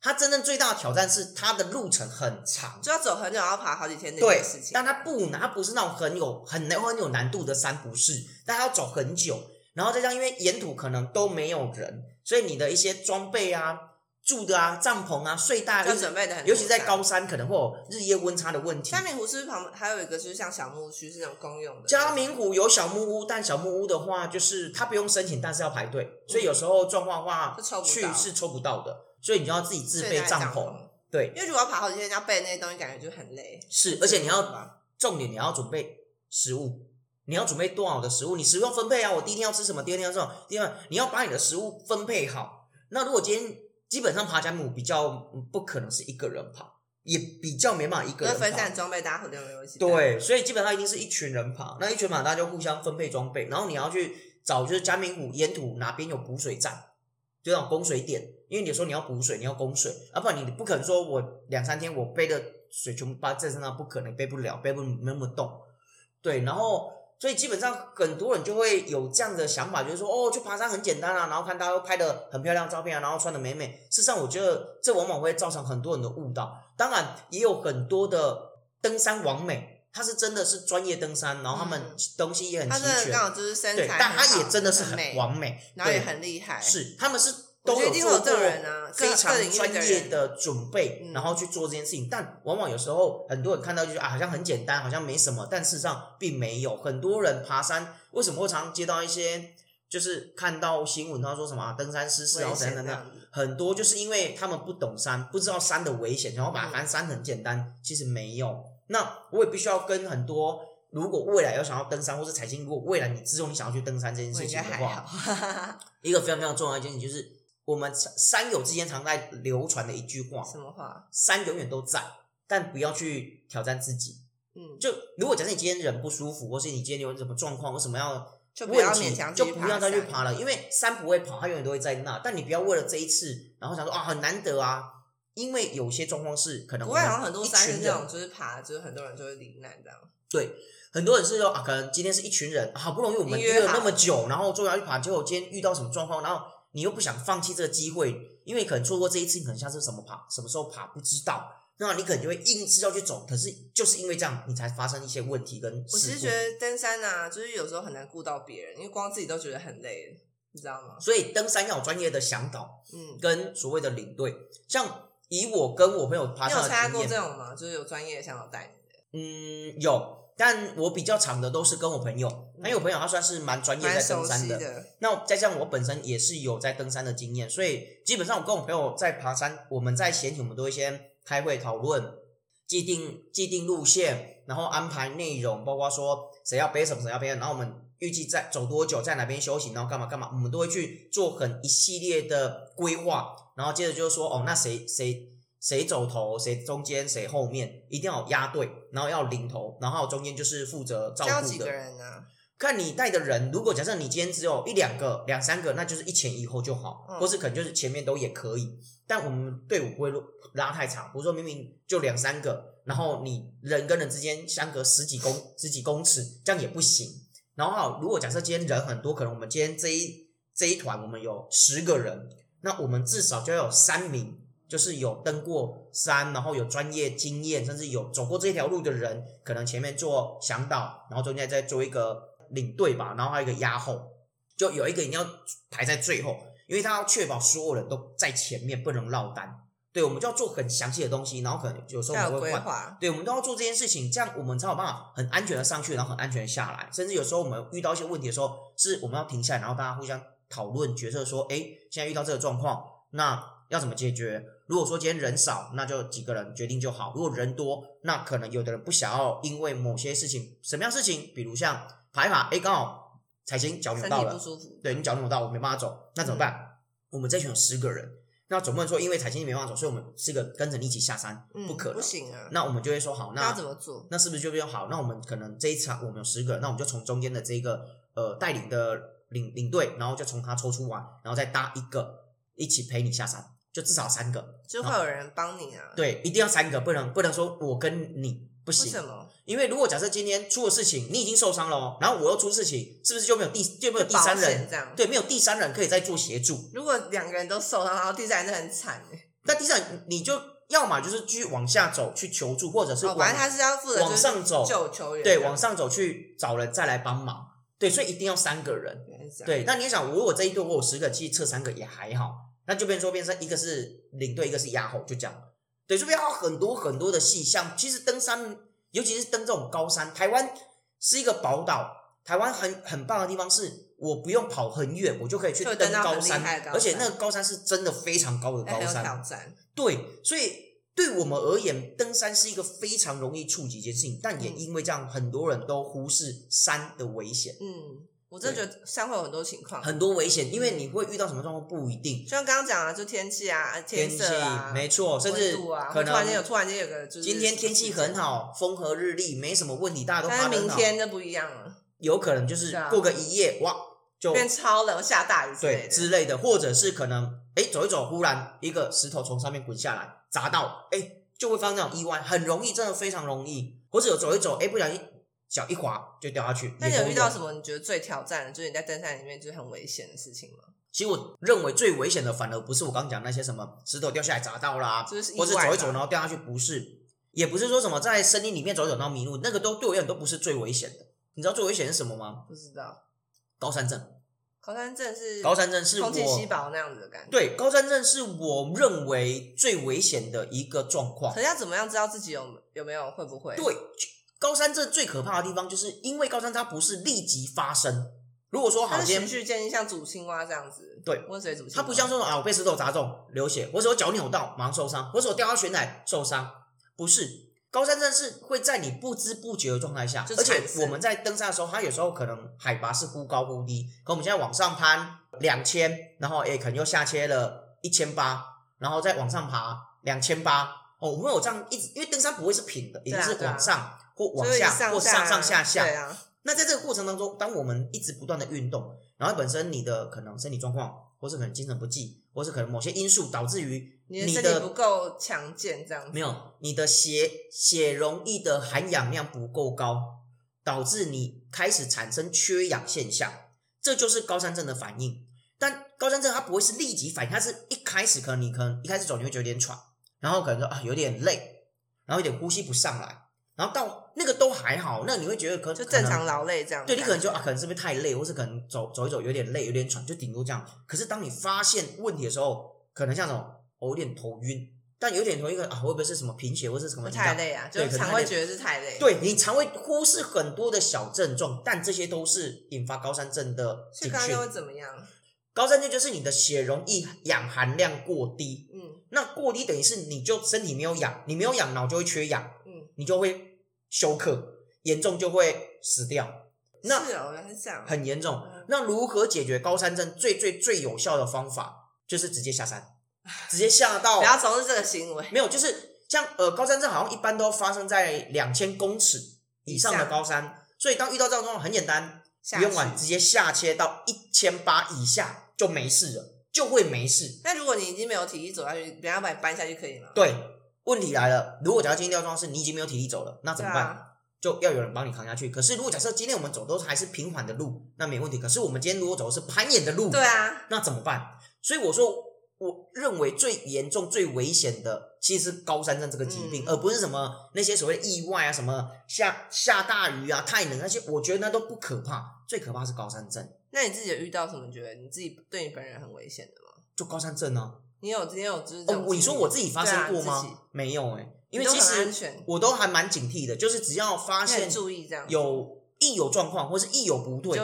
它真正最大的挑战是它的路程很长。就要走很久，要爬好几天的一对件事，情。但它不难，它不是那种很有很难很有难度的山，不是，但它要走很久，然后再加上因为沿途可能都没有人，所以你的一些装备啊、住的啊、帐篷啊、睡袋啊，要准备的很，尤其在。高山可能会有日夜温差的问题嘉。明湖是不是旁还有一个就是像小木屋区是那种公用的？嘉明湖有小木屋，但小木屋的话，就是它不用申请，但是要排队，所以有时候状况的话是抽不到去是抽不到的，所以你就要自己自备帐篷。对，因为如果要爬好几天，要背那些东西，感觉就很累。是，而且你要，重点你要准备食物，你要准备多少的食物？你食物要分配啊！我第一天要吃什么，第二天要吃什么，第二你要把你的食物分配好。那如果今天基本上爬嘉明湖比较嗯不可能是一个人爬，也比较没办法一个人爬。分散装备，大家合六没有一起。，对，所以基本上一定是一群人爬，那一群人爬大家就互相分配装备，然后你要去找就是加明湖沿途哪边有补水站，就那种供水点，因为你说你要补水，你要供水，啊、不然你不可能说我两三天我背的水全部把在身上，不可能背不了，背不那么动。对，然后所以基本上很多人就会有这样的想法，就是说哦，去爬山很简单啊，然后看大家都拍的很漂亮的照片啊，然后穿的美美。事实上，我觉得这往往会造成很多人的误导。当然，也有很多的登山王美，他是真的是专业登山，然后他们嗯东西也很齐他真的全，刚好就是身对，材，但他也真的是很很美，完美，然后也对很厉害。是他们是都有做过非常专业的准备，嗯然后去做这件事情。但往往有时候很多人看到就是啊，好像很简单，好像没什么，但事实上并没有。很多人爬山为什么会常常接到一些就是看到新闻，他说什么、啊、登山失事，然后危怎样怎样险这样，子。很多就是因为他们不懂山，不知道山的危险，然后把嗯反正山很简单，其实没有。那我也必须要跟很多，如果未来要想要登山，或是财经，如果未来你之后你想要去登山这件事情的话，好。一个非常非常重要的一件事情就是，我们山山友之间常在流传的一句话：什么话？山永远都在，但不要去挑战自己。嗯，就如果假设你今天人不舒服，或是你今天有什么状况，为什么要就不要勉强就不要再去爬了，因为山不会跑，它永远都会在那。但你不要为了这一次，然后想说啊很难得啊，因为有些状况是可能我们国外好像很多一山这种，就是爬，就是很多人就会罹难这样。对，很多人是说啊，可能今天是一群人，好不容易我们约了那么久，然后终于要去爬，结果今天遇到什么状况，然后你又不想放弃这个机会，因为可能错过这一次，你可能下次什么爬，什么时候爬不知道，那你可能就会硬是要去走，可是就是因为这样，你才发生一些问题跟我其事故实觉。得登山啊，就是有时候很难顾到别人，因为光自己都觉得很累了，你知道吗？所以登山要有专业的向导嗯，跟所谓的领队，像以我跟我朋友爬你有山参加过这种吗？就是有专业的向导带你的，嗯，有，但我比较长的都是跟我朋友，因为我朋友他算是蛮专业在登山的，的。那再加上我本身也是有在登山的经验，所以基本上我跟我朋友在爬山，我们在前期我们都会先开会讨论，既定既定路线，然后安排内容，包括说谁要背什么，谁要背，然后我们预计在走多久，在哪边休息，然后干嘛干嘛，我们都会去做很一系列的规划，然后接着就是说，哦，那谁谁谁走头，谁中间，谁后面，一定要有压队，然后要领头，然后中间就是负责照顾的几个。人啊？看你带的人，如果假设你今天只有一两个、两三个，那就是一前一后就好，嗯或是可能就是前面都也可以。但我们队伍不会拉太长，比如说明明就两三个，然后你人跟人之间相隔十几公 十几公尺，这样也不行。然后如果假设今天人很多，可能我们今天这一这一团我们有十个人，那我们至少就要有三名，就是有登过山，然后有专业经验，甚至有走过这条路的人，可能前面做向导，然后中间再做一个领队吧，然后还有一个压后，就有一个一定要排在最后，因为他要确保所有人都在前面，不能落单。对，我们就要做很详细的东西，然后可能有时候我们会换。对，我们都要做这件事情，这样我们才有办法很安全的上去，然后很安全的下来。甚至有时候我们遇到一些问题的时候，是我们要停下来，然后大家互相讨论决策，说，哎，现在遇到这个状况，那要怎么解决？如果说今天人少，那就几个人决定就好；如果人多，那可能有的人不想要因为某些事情，什么样事情，比如像爬一爬，哎，刚好彩琴脚扭到了不，舒服，对你脚扭到，我没办法走，那怎么办？嗯我们这群有十个人，那总不能说因为彩琴你没办法走，所以我们四个跟着你一起下山，嗯，不可能不。行啊。那我们就会说好，那那怎么做？那是不是就变好？那我们可能这一场我们有十个人，那我们就从中间的这个呃带领的领领队，然后就从他抽出完，然后再搭一个一起陪你下山，就至少三个。就会有人帮你啊？对，一定要三个，不能不能说我跟你不行为，什么？因为如果假设今天出了事情，你已经受伤了哦，然后我又出事情，是不是就没有第就没有第三人？这样。对，没有第三人可以再做协助。如果两个人都受伤，然后第三人就很惨欸那第三人你就要么就是继续往下走去求助，或者是哦，往、反正他是要负责往上走救球员，对往上走去找人再来帮忙。对，所以一定要三个人。对对，那你也想，如果这一队我有十个，其实测三个也还好，那就变成说变成一个是领队，一个是压后，就这样。对，这边要很多很多的细项。其实登山，尤其是登这种高山，台湾是一个宝岛，台湾很很棒的地方是，我不用跑很远，我就可以去登高山，高山而且那个高山是真的非常高的高山。对，所以对我们而言，登山是一个非常容易触及一件事情，但也嗯因为这样，很多人都忽视山的危险。嗯，我真的觉得山会有很多情况，很多危险，因为你会遇到什么状况不一定，就像刚刚讲啊，就天气啊、天气色啊，没错，甚至可能突然间有突然间有个就是今天天气很，好，风和日丽，没什么问题，大家都但是爬得很好。明天就不一样了，有可能就是对啊过个一夜，哇，就变超冷、下大雨之类对的。之类的，或者是可能哎走一走，忽然一个石头从上面滚下来砸到，哎就会发生那种意外，很容易，真的非常容易。或者有走一走，哎不小心脚一滑就掉下去。那你有遇到什么？你觉得最挑战的，就是你在登山里面就是很危险的事情吗？其实我认为最危险的，反而不是我刚刚讲那些什么石头掉下来砸到啦，就是或是走一走然后掉下去，不是，也不是说什么在森林里面走一走然后迷路，那个都对我而言都不是最危险的。你知道最危险是什么吗？不知道，高山症。高山症是高山症是空气稀我薄那样子的感觉。对高山症是我认为最危险的一个状况可。是要怎么样知道自己有有没有会不会？对，高山症最可怕的地方，就是因为高山它不是立即发生。如果说好它是循序渐进，像煮青蛙这样子。对，温水煮青蛙。它不像说啊，我被石头砸中流血，或者我脚扭到马上受伤，或者我掉到悬崖受伤，不是。高山症是会在你不知不觉的状态下，而且我们在登山的时候，它有时候可能海拔是忽高忽低，可我们现在往上攀两千，然后诶可能又下切了一千八，然后再往上爬两千八，哦，我们有这样一直，因为登山不会是平的，一定是往上或往就是下或上上下下，对啊，那在这个过程当中，当我们一直不断的运动，然后本身你的可能身体状况，或是可能精神不济，或是可能某些因素导致于你的身体不够强健，这样子。没有你的血血容易的含氧量不够高，导致你开始产生缺氧现象，这就是高山症的反应。但高山症它不会是立即反应，它是一开始可能你可能一开始走你会觉得有点喘，然后可能说啊有点累，然后有点呼吸不上来，然后到那个都还好，那你会觉得可就正常劳累这样。对你可能就啊可能是不是太累，或是可能走走一走有点累有点喘，就顶多这样。可是当你发现问题的时候，可能像什么我有点头晕，但有点头晕啊会不会是什么贫血或是什么太累啊？就常会觉得是太累。对你常会忽视很多的小症状，但这些都是引发高山症的警讯。会怎么样？高山症就是你的血容易氧含量过低，嗯，那过低等于是你就身体没有氧，你没有氧，脑就会缺氧，嗯，你就会休克，严重就会死掉。那是哦，很这样，很严重。那如何解决高山症？最最最有效的方法就是直接下山，直接下到不要从事这个行为。没有，就是像呃高山症好像一般都发生在两千公尺以上的高山，所以当遇到这种状况，很简单，不用管，直接下切到一千八以下。就没事了，就会没事。那如果你已经没有体力走下去，人家把你搬下去可以吗？对，问题来了，如果假设今天吊装是你已经没有体力走了，那怎么办？就要有人帮你扛下去。可是如果假设今天我们走都还是平缓的路，那没问题。可是我们今天如果走的是攀岩的路，对啊，那怎么办？所以我说，我认为最严重、最危险的其实是高山症这个疾病，而不是什么那些所谓意外啊，什么下下大雨啊、太冷那些，我觉得那都不可怕。最可怕是高山症。那你自己有遇到什么觉得你自己对你本人很危险的吗？就高山症啊！你有你有就是哦，你说我自己发生过吗？没有哎，因为其实我都还蛮警惕的，就是只要发现注意这样有一有状况，或是一有不对，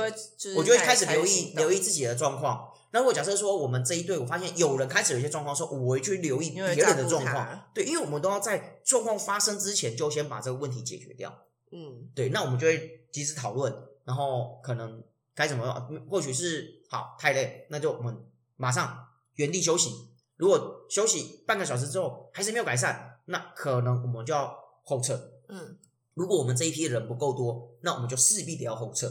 我就会开始留意留意自己的状况。那如果假设说我们这一队，我发现有人开始有一些状况，说我会去留意别人的状况，对，因为我们都要在状况发生之前就先把这个问题解决掉。嗯，对，那我们就会及时讨论，然后可能该怎么，或许是。好，太累，那就我们马上原地休息。如果休息半个小时之后还是没有改善，那可能我们就要后撤。嗯，如果我们这一批人不够多，那我们就势必得要后撤。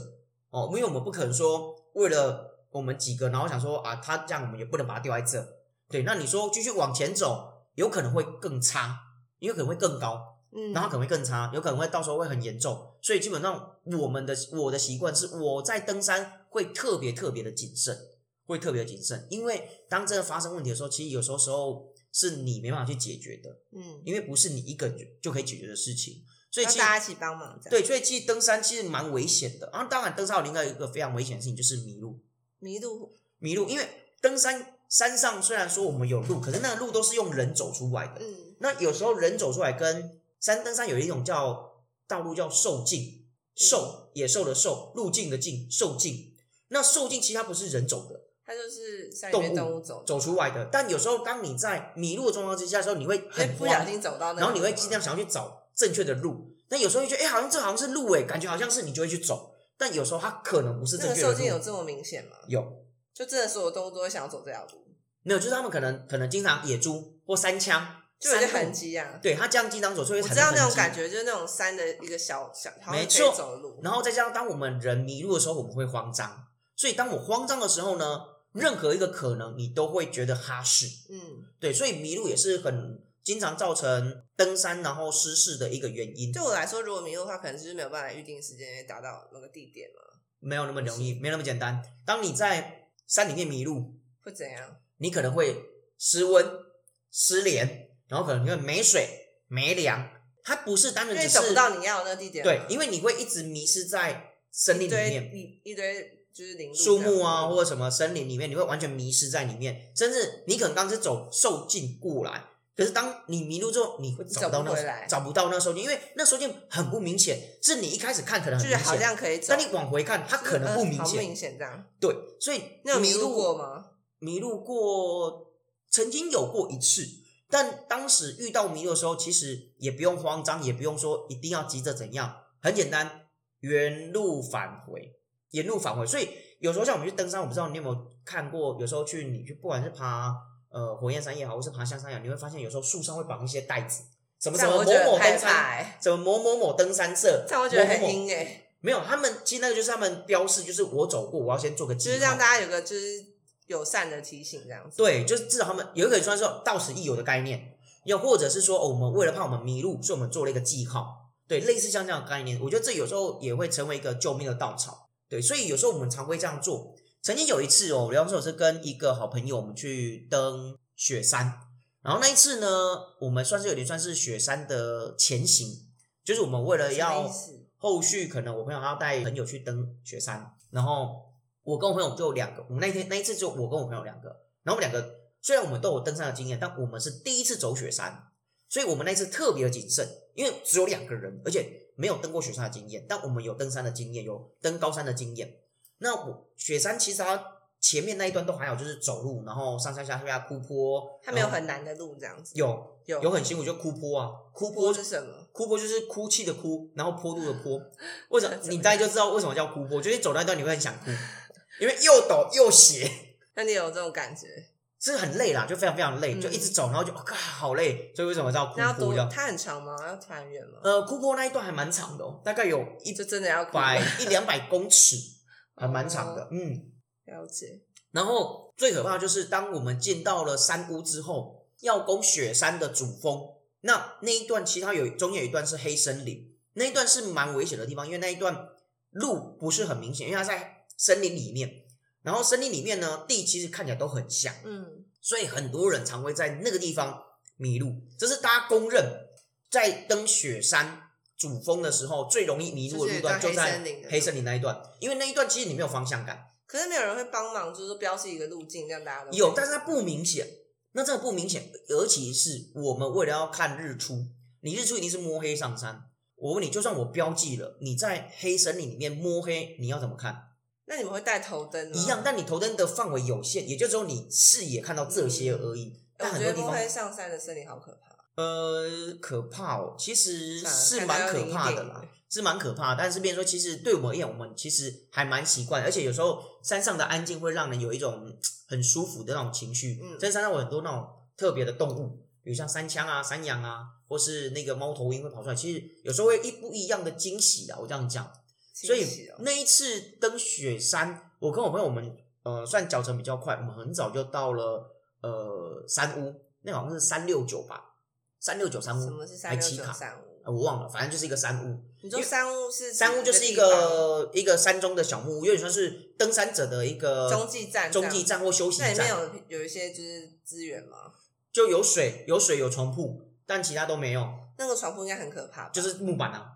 哦，因为我们不可能说为了我们几个，然后想说啊，他这样我们也不能把他丢在这。对，那你说继续往前走，有可能会更差，有可能会更高。嗯，然后可能会更差，有可能会到时候会很严重，所以基本上我们的我的习惯是我在登山会特别特别的谨慎，会特别谨慎，因为当真的发生问题的时候，其实有时候时候是你没办法去解决的，嗯，因为不是你一个人就可以解决的事情，所以大家一起帮忙。对，所以其实登山其实蛮危险的，然后当然登山有另外一个非常危险的事情就是迷路，迷路，迷路，因为登山山上虽然说我们有路，可是那个路都是用人走出来的，嗯，那有时候人走出来跟山登山有一种叫道路叫兽径，兽野兽的兽，路径的径，兽径。那兽径其实它不是人走的，它就是动物动物走走出来的。但有时候当你在迷路的状况之下的时候，你会很不小心走到那，然后你会尽量想要去找正确的路。那有时候会觉得，哎，好像这好像是路哎，感觉好像是你就会去走。但有时候它可能不是正确的路。兽径有这么明显吗？有，就真的所有动物都会想要走这条路？没有，就是他们可能可能经常野猪或山枪。就有些痕迹啊，对，它这样经常走，所以我知道那种感觉，就是那种山的一个小小，没错，走路。然后再加上当我们人迷路的时候，我们会慌张，所以当我慌张的时候呢，任何一个可能你都会觉得哈士，嗯，对，所以迷路也是很经常造成登山然后失事的一个原因。对我来说，如果迷路的话，可能就是没有办法预定时间达到那个地点了，没有那么容易，没那么简单。当你在山里面迷路，会怎样？你可能会失温、失联。然后可能因为没水没粮，它不是单纯只是找不到你要的那个地点。对，因为你会一直迷失在森林里面，一一堆就是林树木啊，或者什么森林里面，你会完全迷失在里面。甚至你可能刚是走受尽过来，可是当你迷路之后，你会找不到那找不到那受尽，因为那受尽很不明显。是你一开始看可能很明显，好像可以走，但你往回看，它可能不明显。明显这样。对，所以那有迷路过吗？迷路过，曾经有过一次。但当时遇到迷路的时候，其实也不用慌张，也不用说一定要急着怎样，很简单，原路返回，原路返回。所以有时候像我们去登山，我不知道你有没有看过，有时候去你去不管是爬呃火焰山也好，或是爬香山也好，你会发现有时候树上会绑一些袋子，什么什么某某登山，什么某某某登山社，这我觉得很阴哎。没有，他们其实那个就是他们标示，就是我走过，我要先做个记号，就是让大家有个就是友善的提醒这样子。对，就是至少他们有一个算是到此一游的概念，又或者是说，哦，我们为了怕我们迷路，所以我们做了一个记号，对，类似像这样的概念，我觉得这有时候也会成为一个救命的稻草，对，所以有时候我们常会这样做。曾经有一次哦，比方说我是跟一个好朋友，我们去登雪山，然后那一次呢，我们算是有点算是雪山的前行，就是我们为了要后续可能我朋友他要带朋友去登雪山，然后我跟我朋友就两个，我们那天那一次就我跟我朋友两个，然后我们两个虽然我们都有登山的经验，但我们是第一次走雪山，所以我们那一次特别的谨慎，因为只有两个人，而且没有登过雪山的经验，但我们有登山的经验，有登高山的经验。那我雪山其实它前面那一段都还好，就是走路，然后上上下下哭坡，它没有很难的路这样子。有有有很辛苦，就哭坡啊，哭坡坡是什么？哭坡就是哭泣的哭，然后坡度的坡。为什么？你大概就知道为什么叫哭坡，就是你走那一段你会很想哭，因为又陡又斜，那你有这种感觉？是很累啦，就非常非常累，嗯就一直走，然后就哦，God，好累。所以为什么叫哭那要多坡这？样？它很长吗？要穿越吗？呃，哭坡那一段还蛮长的哦，大概有一就真的要哭百 一两百公尺，还蛮长的。嗯，了解。然后最可怕的就是当我们进到了山屋之后，要攻雪山的主峰，那那一段其他有中间有一段是黑森林，那一段是蛮危险的地方，因为那一段路不是很明显，因为它在森林里面。然后森林里面呢，地其实看起来都很像，嗯，所以很多人常会在那个地方迷路，这是大家公认，在登雪山主峰的时候最容易迷路的路段，就就是在黑森林那一段，因为那一段其实你没有方向感。可是没有人会帮忙，就是说标示一个路径，让大家都有，但是它不明显。那这个不明显，尤其是我们为了要看日出，你日出一定是摸黑上山。我问你，就算我标记了，你在黑森林里面摸黑，你要怎么看？那你们会带头灯吗？一样，但你头灯的范围有限，也就只有你视野看到这些而已。但很多地方上山的森林好可怕。呃，可怕哦，其实是蛮可怕的啦，是蛮可怕的。但是，变成说，其实对我们而言，我们其实还蛮习惯，而且有时候山上的安静会让人有一种嗯很舒服的那种情绪。嗯在山上有很多那种特别的动物，比如像山羌啊、山羊啊，或是那个猫头鹰会跑出来，其实有时候会一不一样的惊喜啊。我这样讲，所以那一次登雪山，我跟我朋友我们呃算脚程比较快，我们很早就到了呃山屋，那好像是三六九吧，三六九山屋，什么是三六九三五？呃我忘了，反正就是一个山屋。你说山屋是山屋就是一个一个山中的小木屋，有点像是登山者的一个中继站，中继站或休息那里面，有有一些就是资源吗？就有水有水有床铺，但其他都没有，那个床铺应该很可怕，就是木板啊，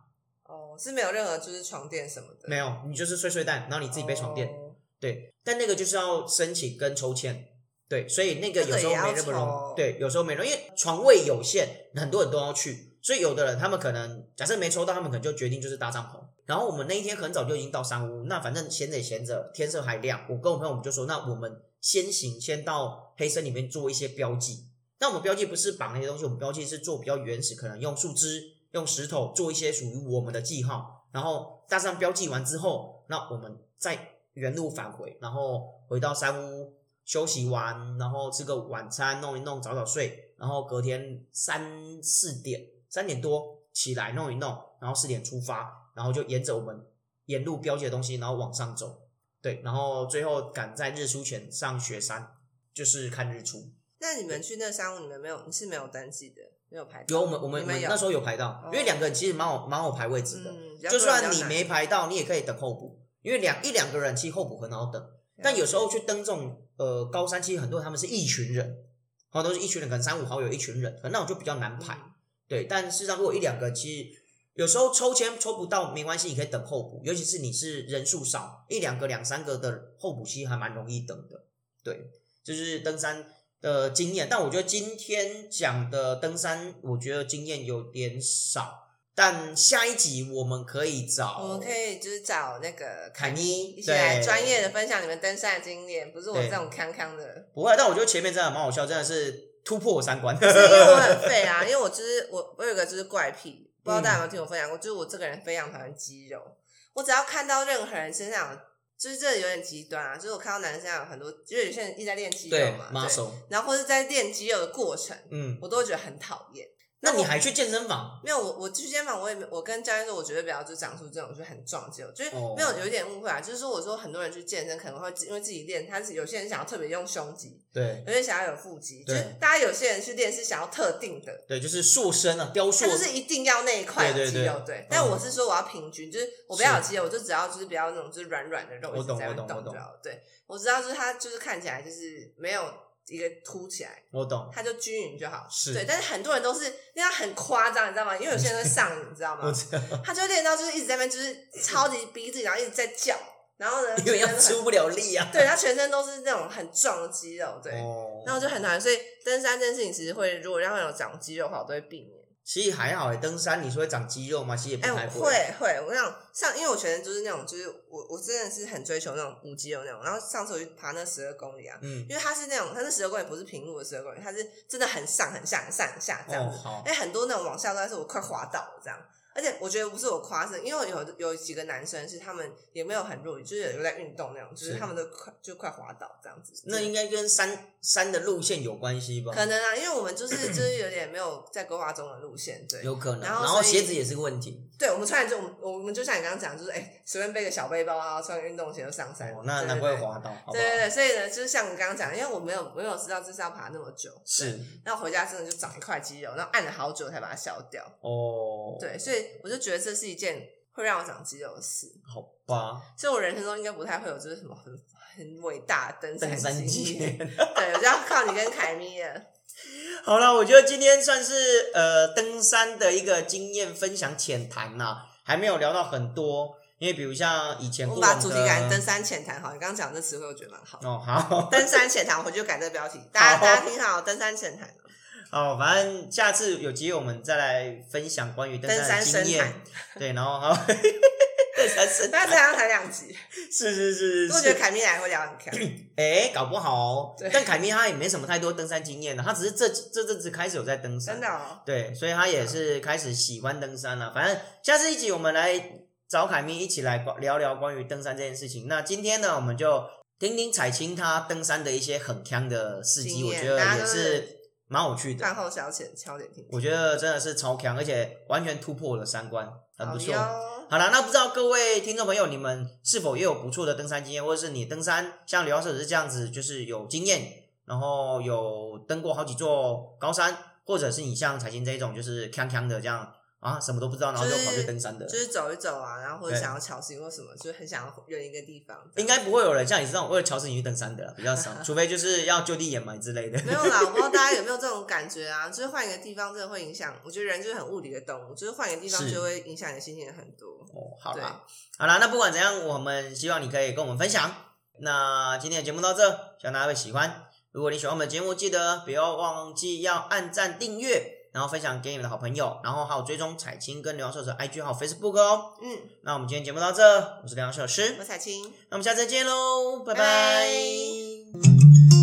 哦，是没有任何就是床垫什么的，没有，你就是睡睡袋，然后你自己背床垫。哦对，但那个就是要申请跟抽签，对，所以那个有时候没那么容易对，有时候没容因为床位有限，很多人都要去，所以有的人他们可能假设没抽到，他们可能就决定就是搭帐篷。然后我们那一天很早就已经到山屋，那反正闲着也闲着，天色还亮，我跟我朋友我们就说，那我们先行先到黑森里面做一些标记。那我们标记不是绑那些东西，我们标记是做比较原始，可能用树枝、用石头做一些属于我们的记号，然后大致上标记完之后，那我们再原路返回，然后回到山屋休息完，然后吃个晚餐，弄一弄，早早睡，然后隔天三四点三点多起来弄一弄，然后四点出发，然后就沿着我们沿路标记的东西，然后往上走，对，然后最后赶在日出前上雪山，就是看日出。那你们去那山屋，你们没有你是没有登记的，没有排到有我们我们你们有我们那时候有排到，因为两个人其实蛮好蛮好排位置的，嗯，就算你没排到，你也可以等候补，因为两一两个人其实候补很好等。但有时候去登这种呃高山，其实很多人他们是一群人，好都是一群人，可能三五好友一群人，可能那种就比较难排。嗯对，但事实上如果一两个，其实有时候抽签抽不到没关系，你可以等候补，尤其是你是人数少，一两个两三个的候补期还蛮容易等的。对，就是登山的经验，但我觉得今天讲的登山，我觉得经验有点少。但下一集我们可以找，我们可以就是找那个凯妮一起来专业的分享你们登山的经验，不是我对这种康康的。不会，但我觉得前面真的蛮好笑，真的是突破我三观。是因为我很废啊，因为我就是我，我有个就是怪癖，不知道大家有没有听我分享过，就是我这个人非常讨厌肌肉，我只要看到任何人身上有，就是这有点极端啊，就是我看到男生有很多，因为有些人一直在练肌肉嘛，对然后或者在练肌肉的过程，嗯，我都会觉得很讨厌。那你还去健身房？没有，我我去健身房，我也没我跟教练说，我绝对不要就长出这种就是很壮肌肉，就是哦没有有一点误会啊，就是说我说很多人去健身可能会因为自己练，他是有些人想要特别用胸肌，对有些人想要有腹肌，就是大家有些人去练是想要特定的，对，就是塑身啊，雕塑他就是一定要那一块有对对对肌肉，对。嗯但我是说我要平均，就是我不要有肌肉，我就只要就是不要那种就是软软的肉我懂我懂我懂。对，我知道就是他就是看起来就是没有一个凸起来，我懂，它就均匀就好。是对，但是很多人都是那样很夸张，你知道吗？因为有些人会上瘾，你知道吗？我知道，他就会练到就是一直在那边就是超级逼自己，然后一直在叫，然后呢，因为出不了力啊。对他全身都是那种很壮的肌肉，对。哦，然后就很难，所以登山这件事情其实会，如果让他有长肌肉的话，我都会避免。其实还好诶，登山你说会长肌肉吗？其实也不哎、太我会会，我想像，因为我全身就是那种，就是我我真的是很追求那种无肌肉那种。然后上次我去爬那十二公里啊，嗯，因为它是那种，它那十二公里不是平路的十二公里，它是真的很上很下很上很下这样子。哦好，哎、很多那种往下都是我快滑倒了这样。而且我觉得不是我夸是，因为有有几个男生是他们也没有很弱，就是有在运动那种，就是是他们都快就快滑倒这样子。那应该跟山山的路线有关系吧？可能啊，因为我们就是 就是有点没有在规划中的路线，对。有可能，然然后鞋子也是个问题。对，我们穿就我们我们就像你刚刚讲，就是哎，随便背个小背包啊，穿个运动鞋就上山。哦，那对难怪滑倒？对对对，所以呢，就是像你刚刚讲，因为我没有没有知道这是要爬那么久，是然后回家真的就长一块肌肉，然后按了好久才把它消掉。哦，，对，所以我就觉得这是一件会让我长肌肉的事。好吧，所以我人生中应该不太会有就是什么很很伟大的登登山经经验。验。对，我就要靠你跟凯咪了。好了，我觉得今天算是呃登山的一个经验分享浅谈呐，还没有聊到很多，因为比如像以前我们把往主题改成登山浅谈好，你刚刚讲这词汇我觉得蛮好。哦好登山浅谈，我回去就改这个标题，大家好大家听好，登山浅谈，哦，反正下次有机会我们再来分享关于登登山的经验，，对，然后好登山深 大家这样才两集，是是是我觉得，凯咪来会聊很开。哎，搞不好哦，但凯咪他也没什么太多登山经验的，他只是这这阵子开始有在登山真，的哦，对，所以他也是开始喜欢登山了。反正下次一集我们来找凯咪一起来聊聊关于登山这件事情。那今天呢，我们就听听彩青他登山的一些很强的事迹，我觉得也是蛮有趣的。饭后小浅敲点听，我觉得真的是超强，而且完全突破了三观，很不错。好了，那不知道各位听众朋友，你们是否也有不错的登山经验，或者是你登山像刘老师是这样子，就是有经验，然后有登过好几座高山，或者是你像彩琴这一种，就是锵锵的这样啊，什么都不知道，然后就跑去登山的，就是走一走啊，然后或者想要巧行或什么，就是很想要远一个地方。应该不会有人像你这种为了乔治你去登山的比较少，除非就是要就地掩埋之类的。没有啦，我不知道大家有没有这种 感觉啊？就是换一个地方真的会影响，我觉得人就是很物理的动物，就是换一个地方就会影响你的心情很多。哦，好对啦，好啦，那不管怎样，我们希望你可以跟我们分享。那今天的节目到这，希望大家会喜欢。如果你喜欢我们的节目，记得不要忘记要按赞、订阅，然后分享给你们的好朋友，然后还有追踪彩青跟刘洋社的 IG 还有 Facebook 哦。嗯，那我们今天节目到这，我是刘洋寿老师，我彩青。那我们下次再见喽，拜拜拜拜